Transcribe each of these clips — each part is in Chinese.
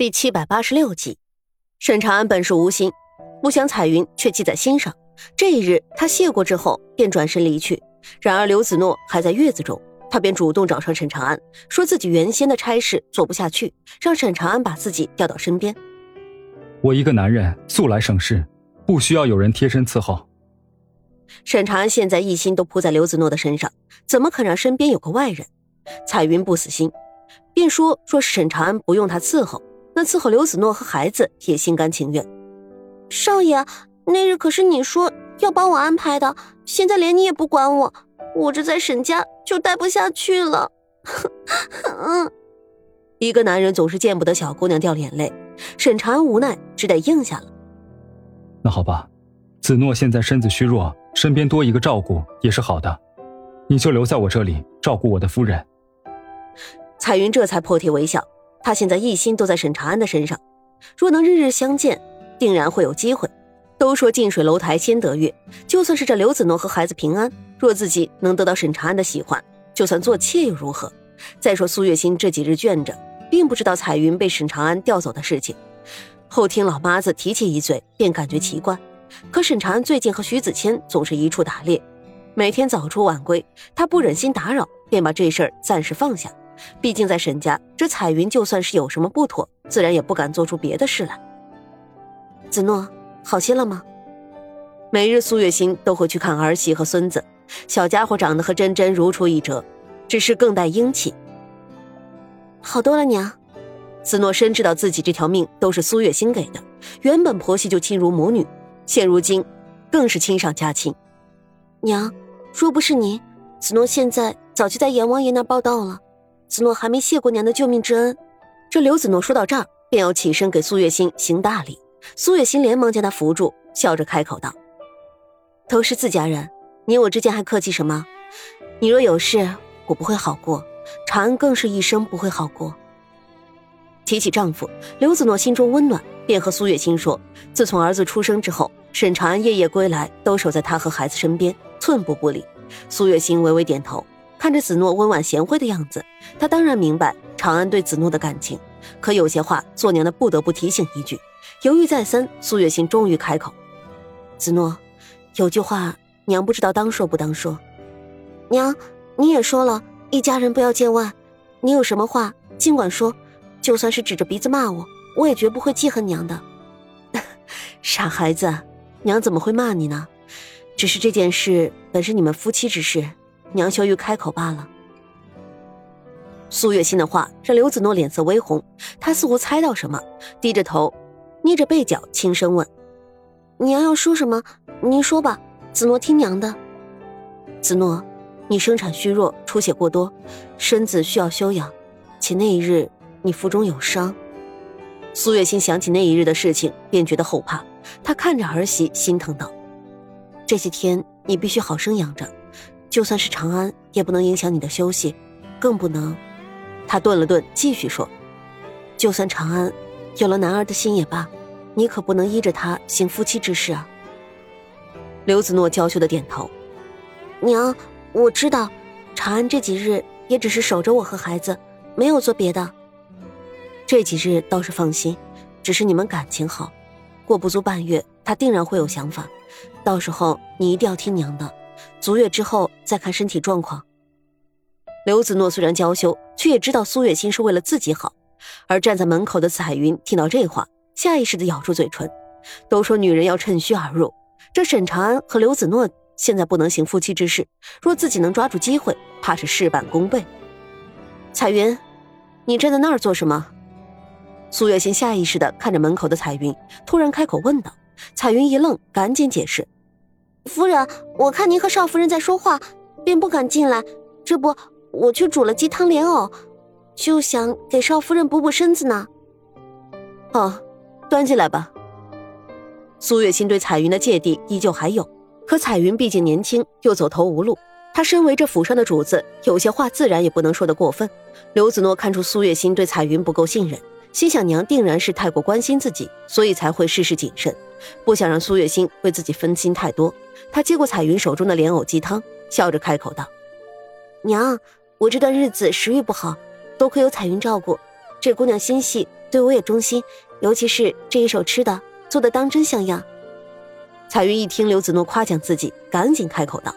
第七百八十六集，沈长安本是无心，不想彩云却记在心上。这一日，他谢过之后，便转身离去。然而刘子诺还在月子中，他便主动找上沈长安，说自己原先的差事做不下去，让沈长安把自己调到身边。我一个男人素来省事，不需要有人贴身伺候。沈长安现在一心都扑在刘子诺的身上，怎么肯让身边有个外人？彩云不死心，便说：若是沈长安不用他伺候。那伺候刘子诺和孩子也心甘情愿。少爷，那日可是你说要帮我安排的，现在连你也不管我，我这在沈家就待不下去了。一个男人总是见不得小姑娘掉眼泪，沈长安无奈，只得应下了。那好吧，子诺现在身子虚弱，身边多一个照顾也是好的，你就留在我这里照顾我的夫人。彩云这才破涕为笑。他现在一心都在沈长安的身上，若能日日相见，定然会有机会。都说近水楼台先得月，就算是这刘子诺和孩子平安，若自己能得到沈长安的喜欢，就算做妾又如何？再说苏月心这几日倦着，并不知道彩云被沈长安调走的事情。后听老妈子提起一嘴，便感觉奇怪。可沈长安最近和徐子谦总是一处打猎，每天早出晚归，他不忍心打扰，便把这事儿暂时放下。毕竟在沈家，这彩云就算是有什么不妥，自然也不敢做出别的事来。子诺，好些了吗？每日苏月心都会去看儿媳和孙子，小家伙长得和真真如出一辙，只是更带英气。好多了，娘。子诺深知道自己这条命都是苏月心给的，原本婆媳就亲如母女，现如今更是亲上加亲。娘，若不是您，子诺现在早就在阎王爷那报道了。子诺还没谢过娘的救命之恩。这刘子诺说到这儿，便要起身给苏月心行大礼。苏月心连忙将他扶住，笑着开口道：“都是自家人，你我之间还客气什么？你若有事，我不会好过；长安更是一生不会好过。”提起丈夫，刘子诺心中温暖，便和苏月心说：“自从儿子出生之后，沈长安夜夜归来，都守在他和孩子身边，寸步不离。”苏月心微微点头。看着子诺温婉贤惠的样子，他当然明白长安对子诺的感情。可有些话，做娘的不得不提醒一句。犹豫再三，苏月心终于开口：“子诺，有句话，娘不知道当说不当说。娘，你也说了，一家人不要见外。你有什么话尽管说，就算是指着鼻子骂我，我也绝不会记恨娘的。傻孩子，娘怎么会骂你呢？只是这件事本是你们夫妻之事。”娘羞于开口罢了。苏月心的话让刘子诺脸色微红，他似乎猜到什么，低着头，捏着背角，轻声问：“娘要说什么？您说吧，子诺听娘的。”子诺，你生产虚弱，出血过多，身子需要休养，且那一日你腹中有伤。苏月心想起那一日的事情，便觉得后怕。她看着儿媳，心疼道：“这些天你必须好生养着。”就算是长安，也不能影响你的休息，更不能。他顿了顿，继续说：“就算长安有了男儿的心也罢，你可不能依着他行夫妻之事啊。”刘子诺娇羞的点头：“娘，我知道，长安这几日也只是守着我和孩子，没有做别的。这几日倒是放心，只是你们感情好，过不足半月，他定然会有想法。到时候你一定要听娘的。”足月之后再看身体状况。刘子诺虽然娇羞，却也知道苏月心是为了自己好。而站在门口的彩云听到这话，下意识的咬住嘴唇。都说女人要趁虚而入，这沈长安和刘子诺现在不能行夫妻之事，若自己能抓住机会，怕是事半功倍。彩云，你站在那儿做什么？苏月心下意识的看着门口的彩云，突然开口问道。彩云一愣，赶紧解释。夫人，我看您和少夫人在说话，便不敢进来。这不，我去煮了鸡汤莲藕，就想给少夫人补补身子呢。哦，端进来吧。苏月心对彩云的芥蒂依旧还有，可彩云毕竟年轻，又走投无路。她身为这府上的主子，有些话自然也不能说得过分。刘子诺看出苏月心对彩云不够信任，心想娘定然是太过关心自己，所以才会事事谨慎，不想让苏月心为自己分心太多。他接过彩云手中的莲藕鸡汤，笑着开口道：“娘，我这段日子食欲不好，多亏有彩云照顾，这姑娘心细，对我也忠心，尤其是这一手吃的做的当真像样。彩云一听刘子诺夸奖自己，赶紧开口道：“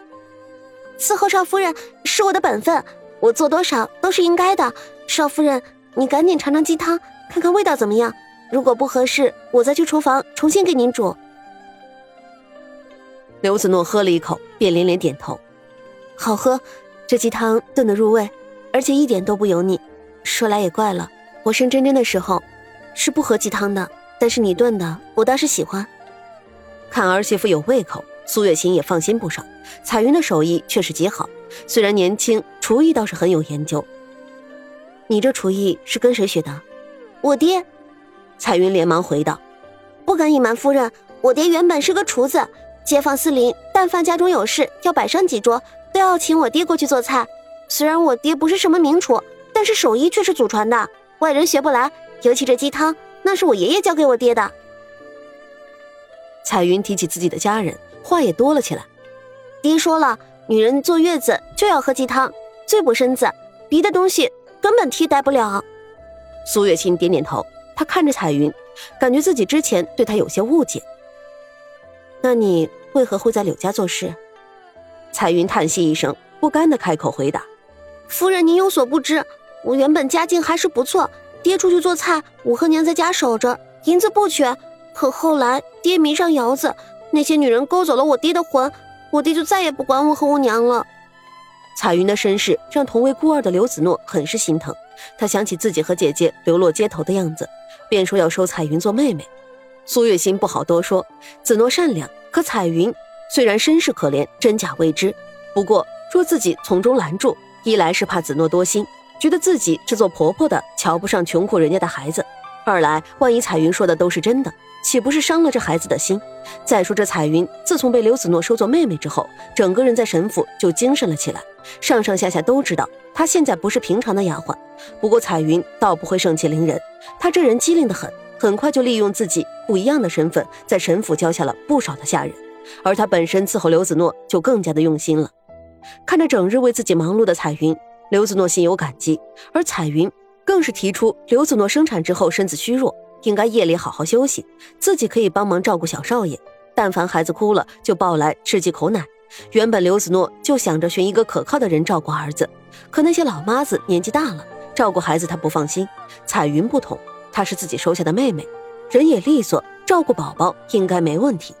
伺候少夫人是我的本分，我做多少都是应该的。少夫人，你赶紧尝尝鸡汤，看看味道怎么样。如果不合适，我再去厨房重新给您煮。”刘子诺喝了一口，便连连点头：“好喝，这鸡汤炖得入味，而且一点都不油腻。说来也怪了，我生珍珍的时候是不喝鸡汤的，但是你炖的，我倒是喜欢。”看儿媳妇有胃口，苏月心也放心不少。彩云的手艺确实极好，虽然年轻，厨艺倒是很有研究。你这厨艺是跟谁学的？我爹。彩云连忙回道：“不敢隐瞒夫人，我爹原本是个厨子。街坊四邻但凡家中有事要摆上几桌，都要请我爹过去做菜。虽然我爹不是什么名厨，但是手艺却是祖传的，外人学不来。尤其这鸡汤，那是我爷爷教给我爹的。”彩云提起自己的家人，话也多了起来。爹说了，女人坐月子就要喝鸡汤，最补身子，别的东西根本替代不了。苏月清点点头，她看着彩云，感觉自己之前对她有些误解。那你为何会在柳家做事？彩云叹息一声，不甘的开口回答：“夫人，您有所不知，我原本家境还是不错，爹出去做菜，我和娘在家守着，银子不缺。”可后来，爹迷上窑子，那些女人勾走了我爹的魂，我爹就再也不管我和我娘了。彩云的身世让同为孤儿的刘子诺很是心疼，他想起自己和姐姐流落街头的样子，便说要收彩云做妹妹。苏月心不好多说，子诺善良，可彩云虽然身世可怜，真假未知。不过若自己从中拦住，一来是怕子诺多心，觉得自己这做婆婆的瞧不上穷苦人家的孩子；二来万一彩云说的都是真的。岂不是伤了这孩子的心？再说这彩云，自从被刘子诺收做妹妹之后，整个人在沈府就精神了起来，上上下下都知道她现在不是平常的丫鬟。不过彩云倒不会盛气凌人，她这人机灵的很，很快就利用自己不一样的身份，在沈府交下了不少的下人。而她本身伺候刘子诺就更加的用心了。看着整日为自己忙碌的彩云，刘子诺心有感激，而彩云更是提出刘子诺生产之后身子虚弱。应该夜里好好休息，自己可以帮忙照顾小少爷。但凡孩子哭了，就抱来吃几口奶。原本刘子诺就想着寻一个可靠的人照顾儿子，可那些老妈子年纪大了，照顾孩子他不放心。彩云不同，她是自己收下的妹妹，人也利索，照顾宝宝应该没问题。